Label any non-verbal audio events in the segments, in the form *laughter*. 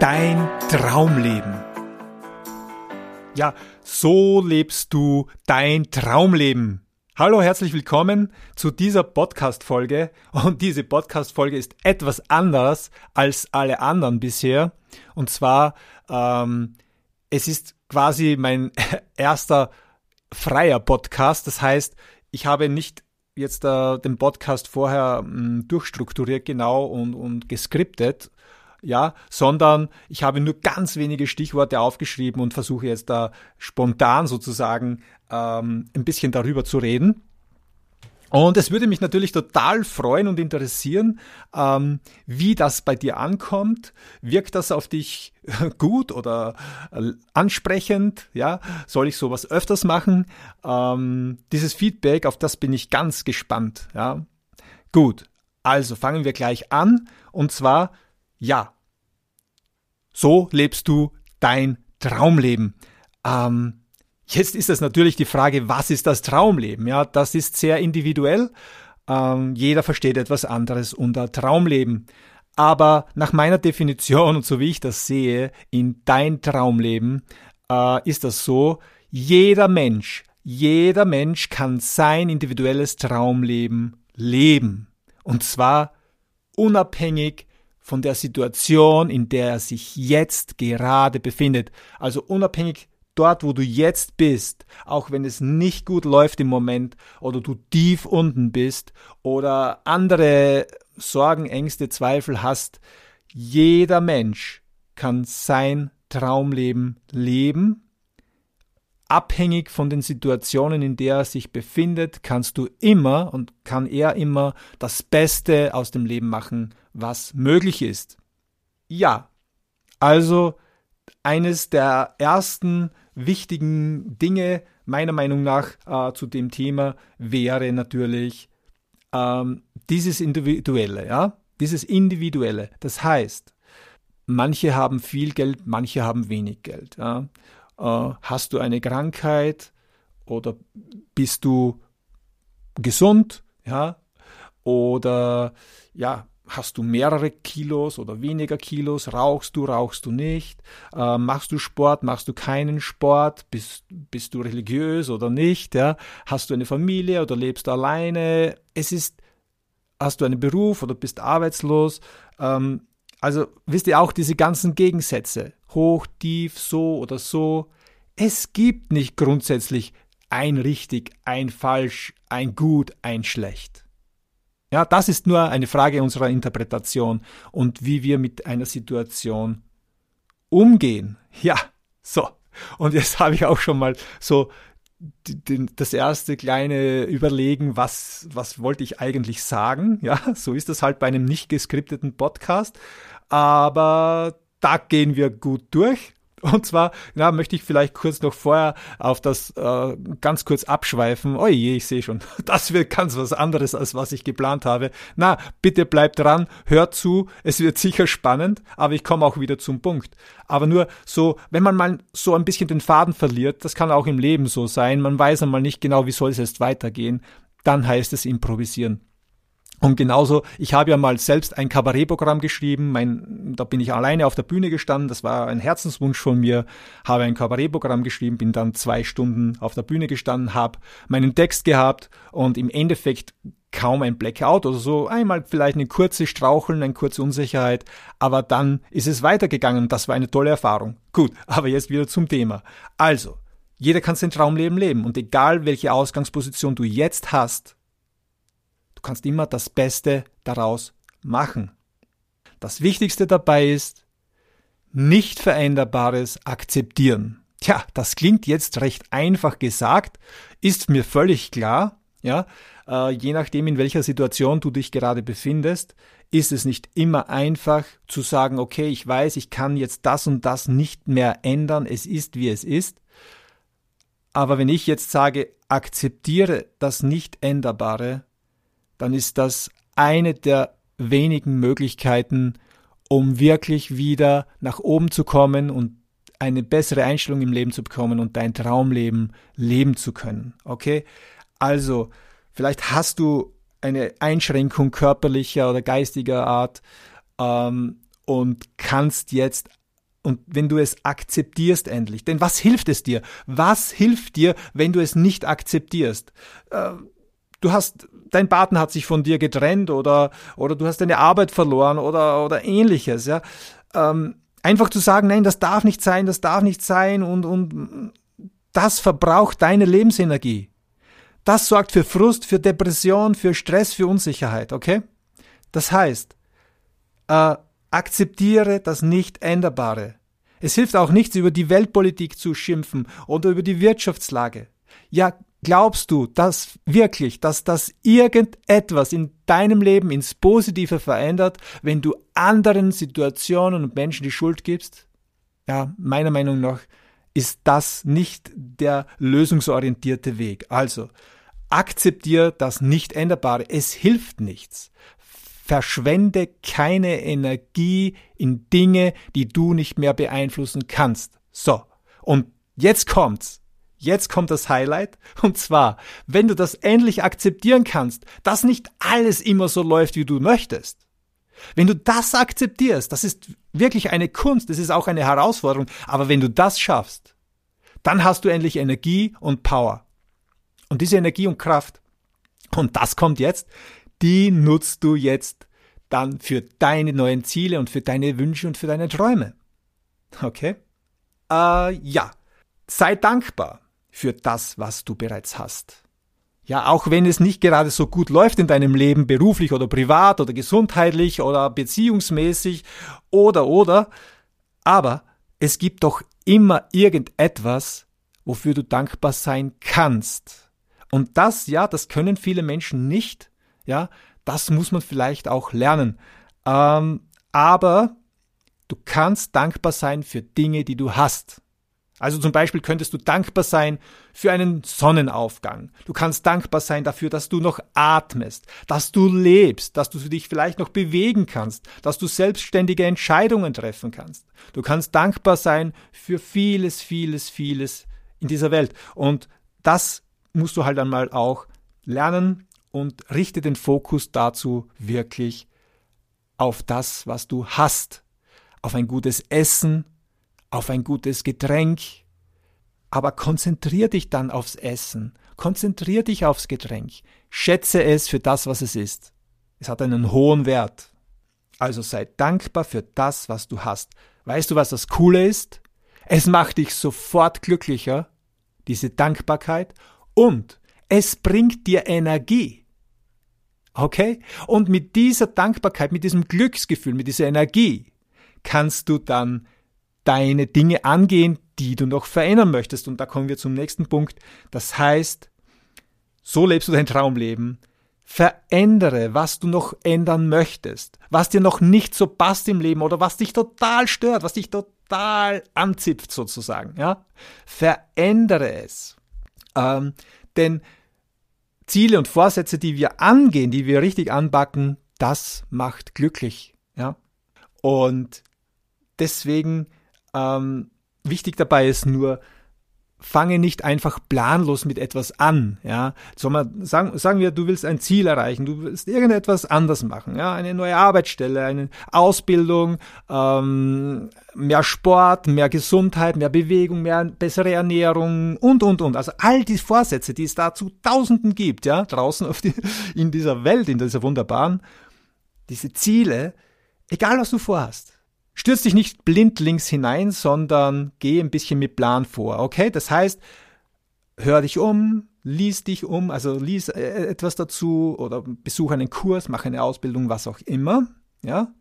dein Traumleben. Ja, so lebst du dein Traumleben. Hallo, herzlich willkommen zu dieser Podcast-Folge. Und diese Podcast-Folge ist etwas anders als alle anderen bisher. Und zwar, ähm, es ist quasi mein *laughs* erster freier Podcast. Das heißt, ich habe nicht jetzt äh, den Podcast vorher mh, hm, durchstrukturiert genau und, und geskriptet, ja, sondern ich habe nur ganz wenige Stichworte aufgeschrieben und versuche jetzt da spontan sozusagen ähm, ein bisschen darüber zu reden. Und es würde mich natürlich total freuen und interessieren, ähm, wie das bei dir ankommt. Wirkt das auf dich *laughs* gut oder äh, ansprechend? Ja, soll ich sowas öfters machen? Ähm, dieses Feedback, auf das bin ich ganz gespannt. Ja, gut. Also fangen wir gleich an. Und zwar, ja, so lebst du dein Traumleben. Ähm, Jetzt ist es natürlich die Frage, was ist das Traumleben? Ja, das ist sehr individuell. Ähm, jeder versteht etwas anderes unter Traumleben. Aber nach meiner Definition und so wie ich das sehe, in dein Traumleben äh, ist das so, jeder Mensch, jeder Mensch kann sein individuelles Traumleben leben. Und zwar unabhängig von der Situation, in der er sich jetzt gerade befindet. Also unabhängig dort, wo du jetzt bist, auch wenn es nicht gut läuft im Moment oder du tief unten bist oder andere Sorgen, Ängste, Zweifel hast, jeder Mensch kann sein Traumleben leben. Abhängig von den Situationen, in der er sich befindet, kannst du immer und kann er immer das Beste aus dem Leben machen, was möglich ist. Ja, also eines der ersten wichtigen Dinge meiner Meinung nach äh, zu dem Thema wäre natürlich ähm, dieses Individuelle, ja, dieses Individuelle. Das heißt, manche haben viel Geld, manche haben wenig Geld. Ja. Äh, hast du eine Krankheit oder bist du gesund, ja, oder ja, Hast du mehrere Kilos oder weniger Kilos? Rauchst du, rauchst du nicht? Äh, machst du Sport, machst du keinen Sport? Bist, bist du religiös oder nicht? Ja? Hast du eine Familie oder lebst du alleine? Es ist, hast du einen Beruf oder bist arbeitslos? Ähm, also wisst ihr auch diese ganzen Gegensätze. Hoch, tief, so oder so. Es gibt nicht grundsätzlich ein richtig, ein falsch, ein gut, ein schlecht. Ja, das ist nur eine Frage unserer Interpretation und wie wir mit einer Situation umgehen. Ja, so. Und jetzt *laughs* habe ich auch schon mal so das erste kleine Überlegen, was, was wollte ich eigentlich sagen? Ja, *laughs* so ist das halt bei einem nicht geskripteten Podcast. Aber da gehen wir gut durch. *laughs* Und zwar na, möchte ich vielleicht kurz noch vorher auf das äh, ganz kurz abschweifen. Oh je, ich sehe schon, *laughs* das wird ganz was anderes, als was ich geplant habe. Na, bitte bleibt dran, hört zu, es wird sicher spannend, aber ich komme auch wieder zum Punkt. Aber nur so, wenn man mal so ein bisschen den Faden verliert, das kann auch im Leben so sein, man weiß einmal nicht genau, wie soll es jetzt weitergehen, dann heißt es improvisieren. Und genauso, ich habe ja mal selbst ein Kabarettprogramm geschrieben, mein, da bin ich alleine auf der Bühne gestanden, das war ein Herzenswunsch von mir, habe ein Kabarettprogramm geschrieben, bin dann zwei Stunden auf der Bühne gestanden, habe meinen Text gehabt und im Endeffekt kaum ein Blackout oder so, einmal vielleicht eine kurze Straucheln, eine kurze Unsicherheit, aber dann ist es weitergegangen. Das war eine tolle Erfahrung. Gut, *laughs* aber jetzt wieder zum Thema. Also, jeder kann sein Traumleben leben. Und egal welche Ausgangsposition du jetzt hast, Du kannst immer das Beste daraus machen. Das Wichtigste dabei ist, nicht Veränderbares akzeptieren. Tja, das klingt jetzt recht einfach gesagt, ist mir völlig klar. Ja, äh, je nachdem, in welcher Situation du dich gerade befindest, ist es nicht immer einfach zu sagen, okay, ich weiß, ich kann jetzt das und das nicht mehr ändern, es ist wie es ist. Aber wenn ich jetzt sage, akzeptiere das Nicht-Änderbare, dann ist das eine der wenigen Möglichkeiten, um wirklich wieder nach oben zu kommen und eine bessere Einstellung im Leben zu bekommen und dein Traumleben leben zu können. Okay? Also, vielleicht hast du eine Einschränkung körperlicher oder geistiger Art ähm, und kannst jetzt und wenn du es akzeptierst endlich. Denn was hilft es dir? Was hilft dir, wenn du es nicht akzeptierst? Äh, du hast, dein Partner hat sich von dir getrennt oder, oder du hast deine Arbeit verloren oder, oder ähnliches, ja. Ähm, einfach zu sagen, nein, das darf nicht sein, das darf nicht sein und, und das verbraucht deine Lebensenergie. Das sorgt für Frust, für Depression, für Stress, für Unsicherheit, okay? Das heißt, äh, akzeptiere das Nicht-Änderbare. Es hilft auch nichts, über die Weltpolitik zu schimpfen oder über die Wirtschaftslage. Ja, glaubst du, dass wirklich, dass das irgendetwas in deinem Leben ins Positive verändert, wenn du anderen Situationen und Menschen die Schuld gibst? Ja, meiner Meinung nach ist das nicht der lösungsorientierte Weg. Also, akzeptiere das Nicht-Änderbare. Es hilft nichts. Verschwende keine Energie in Dinge, die du nicht mehr beeinflussen kannst. So. Und jetzt kommt's. Jetzt kommt das Highlight. Und zwar, wenn du das endlich akzeptieren kannst, dass nicht alles immer so läuft, wie du möchtest. Wenn du das akzeptierst, das ist wirklich eine Kunst, das ist auch eine Herausforderung, aber wenn du das schaffst, dann hast du endlich Energie und Power. Und diese Energie und Kraft, und das kommt jetzt, die nutzt du jetzt dann für deine neuen Ziele und für deine Wünsche und für deine Träume. Okay? Äh, ja, sei dankbar für das, was du bereits hast. Ja, auch wenn es nicht gerade so gut läuft in deinem Leben, beruflich oder privat oder gesundheitlich oder beziehungsmäßig oder oder, aber es gibt doch immer irgendetwas, wofür du dankbar sein kannst. Und das, ja, das können viele Menschen nicht, ja, das muss man vielleicht auch lernen. Ähm, aber du kannst dankbar sein für Dinge, die du hast. Also zum Beispiel könntest du dankbar sein für einen Sonnenaufgang. Du kannst dankbar sein dafür, dass du noch atmest, dass du lebst, dass du dich vielleicht noch bewegen kannst, dass du selbstständige Entscheidungen treffen kannst. Du kannst dankbar sein für vieles, vieles, vieles in dieser Welt. Und das musst du halt einmal auch lernen und richte den Fokus dazu wirklich auf das, was du hast, auf ein gutes Essen, auf ein gutes Getränk, aber konzentrier dich dann aufs Essen, konzentrier dich aufs Getränk, schätze es für das, was es ist. Es hat einen hohen Wert. Also sei dankbar für das, was du hast. Weißt du, was das Coole ist? Es macht dich sofort glücklicher, diese Dankbarkeit, und es bringt dir Energie. Okay? Und mit dieser Dankbarkeit, mit diesem Glücksgefühl, mit dieser Energie kannst du dann deine Dinge angehen, die du noch verändern möchtest. Und da kommen wir zum nächsten Punkt. Das heißt, so lebst du dein Traumleben. Verändere, was du noch ändern möchtest, was dir noch nicht so passt im Leben oder was dich total stört, was dich total anzipft sozusagen. Ja? Verändere es. Ähm, denn Ziele und Vorsätze, die wir angehen, die wir richtig anbacken, das macht glücklich. Ja? Und deswegen ähm, wichtig dabei ist nur, fange nicht einfach planlos mit etwas an, ja. Sagen, sagen wir, du willst ein Ziel erreichen, du willst irgendetwas anders machen, ja, eine neue Arbeitsstelle, eine Ausbildung, ähm, mehr Sport, mehr Gesundheit, mehr Bewegung, mehr bessere Ernährung und und und. Also all die Vorsätze, die es da zu Tausenden gibt, ja, draußen auf die, in dieser Welt, in dieser wunderbaren, diese Ziele, egal was du vorhast Stürz dich nicht blindlings hinein, sondern geh ein bisschen mit Plan vor, okay? Das heißt, hör dich um, lies dich um, also lies äh, etwas dazu oder besuch einen Kurs, mach eine Ausbildung, was auch immer, ja?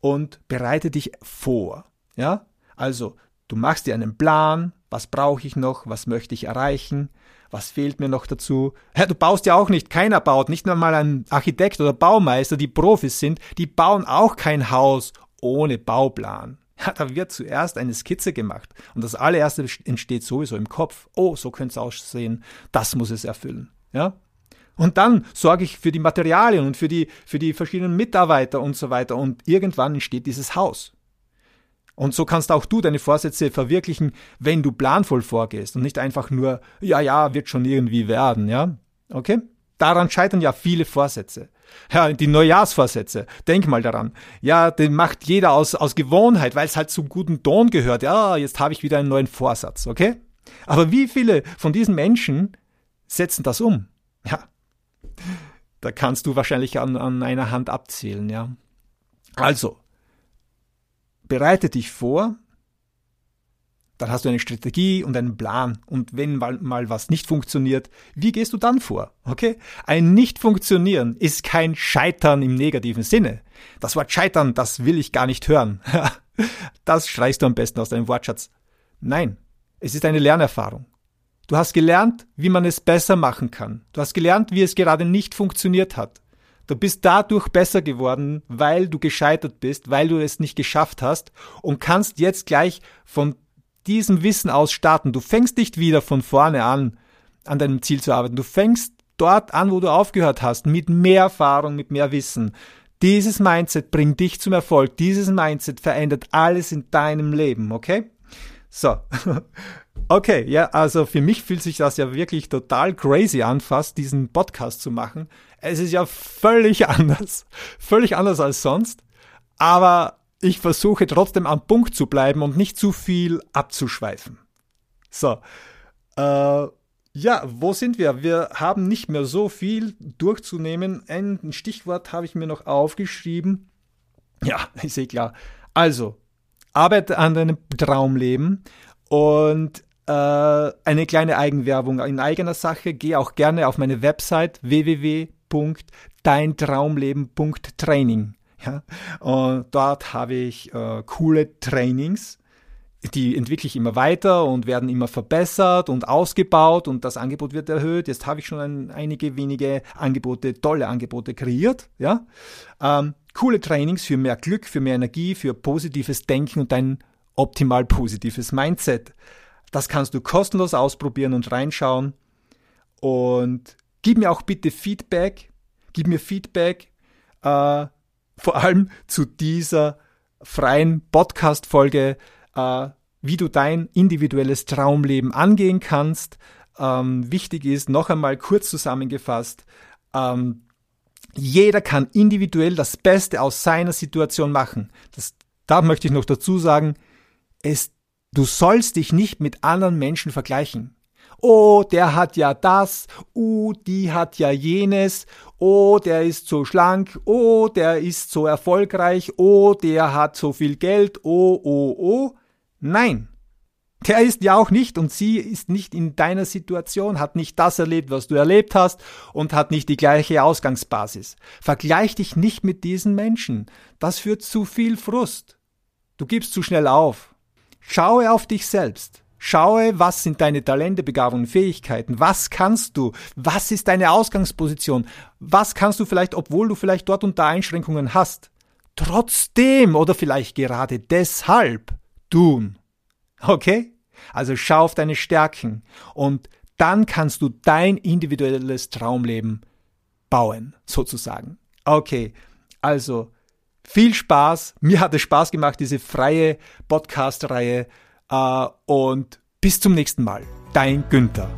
Und bereite dich vor, ja? Also, du machst dir einen Plan, was brauche ich noch, was möchte ich erreichen, was fehlt mir noch dazu? Ja, du baust ja auch nicht, keiner baut, nicht nur mal ein Architekt oder Baumeister, die Profis sind, die bauen auch kein Haus ohne Bauplan. Ja, da wird zuerst eine Skizze gemacht und das allererste entsteht sowieso im Kopf. Oh, so könnte es aussehen, das muss es erfüllen. Ja? Und dann sorge ich für die Materialien und für die, für die verschiedenen Mitarbeiter und so weiter und irgendwann entsteht dieses Haus. Und so kannst auch du deine Vorsätze verwirklichen, wenn du planvoll vorgehst und nicht einfach nur, ja, ja, wird schon irgendwie werden, ja? Okay? Daran scheitern ja viele Vorsätze. Ja, die Neujahrsvorsätze. Denk mal daran. Ja, den macht jeder aus, aus Gewohnheit, weil es halt zum guten Ton gehört. Ja, jetzt habe ich wieder einen neuen Vorsatz, okay? Aber wie viele von diesen Menschen setzen das um? Ja. Da kannst du wahrscheinlich an, an einer Hand abzählen, ja. Also, bereite dich vor, dann hast du eine Strategie und einen Plan. Und wenn mal, was nicht funktioniert, wie gehst du dann vor? Okay? Ein Nicht-Funktionieren ist kein Scheitern im negativen Sinne. Das Wort Scheitern, das will ich gar nicht hören. *laughs* das schreist du am besten aus deinem Wortschatz. Nein, es ist eine Lernerfahrung. Du hast gelernt, wie man es besser machen kann. Du hast gelernt, wie es gerade nicht funktioniert hat. Du bist dadurch besser geworden, weil du gescheitert bist, weil du es nicht geschafft hast und kannst jetzt gleich von diesem Wissen aus starten. Du fängst nicht wieder von vorne an, an deinem Ziel zu arbeiten. Du fängst dort an, wo du aufgehört hast, mit mehr Erfahrung, mit mehr Wissen. Dieses Mindset bringt dich zum Erfolg. Dieses Mindset verändert alles in deinem Leben, okay? So. *laughs* Okay, ja, also für mich fühlt sich das ja wirklich total crazy an, fast diesen Podcast zu machen. Es ist ja völlig *laughs* anders, völlig anders als sonst. Aber ich versuche trotzdem am Punkt zu bleiben und nicht zu viel abzuschweifen. So, äh, ja, wo sind wir? Wir haben nicht mehr so viel durchzunehmen. Ein Stichwort habe ich mir noch aufgeschrieben. Ja, *laughs* ist eh klar. Also, arbeite an deinem Traumleben und äh, eine kleine Eigenwerbung in eigener Sache. Geh auch gerne auf meine Website www.deintraumleben.training. Ja? Und dort habe ich äh, coole Trainings. Die entwickle ich immer weiter und werden immer verbessert und ausgebaut und das Angebot wird erhöht. Jetzt habe ich schon ein, einige wenige Angebote, tolle Angebote kreiert. Ja? Ähm, coole Trainings für mehr Glück, für mehr Energie, für positives Denken und ein optimal positives Mindset. Das kannst du kostenlos ausprobieren und reinschauen. Und gib mir auch bitte Feedback. Gib mir Feedback. Äh, vor allem zu dieser freien Podcast-Folge, äh, wie du dein individuelles Traumleben angehen kannst. Ähm, wichtig ist, noch einmal kurz zusammengefasst, ähm, jeder kann individuell das Beste aus seiner Situation machen. Das, da möchte ich noch dazu sagen, es, du sollst dich nicht mit anderen Menschen vergleichen oh, der hat ja das, uh, die hat ja jenes, oh, der ist so schlank, oh, der ist so erfolgreich, oh, der hat so viel Geld, oh, oh, oh. Nein. Der ist ja auch nicht und sie ist nicht in deiner Situation, hat nicht das erlebt, was du erlebt hast und hat nicht die gleiche Ausgangsbasis. Vergleich dich nicht mit diesen Menschen. Das führt zu viel Frust. Du gibst zu schnell auf. Schaue auf dich selbst. Schaue, was sind deine Talente, Begabungen, Fähigkeiten, was kannst du, was ist deine Ausgangsposition, was kannst du vielleicht, obwohl du vielleicht dort unter Einschränkungen hast, trotzdem oder vielleicht gerade deshalb tun. Okay? Also schau auf deine Stärken und dann kannst du dein individuelles Traumleben bauen, sozusagen. Okay, also viel Spaß. Mir hat es Spaß gemacht, diese freie Podcast-Reihe und bis zum nächsten Mal. Dein Günther.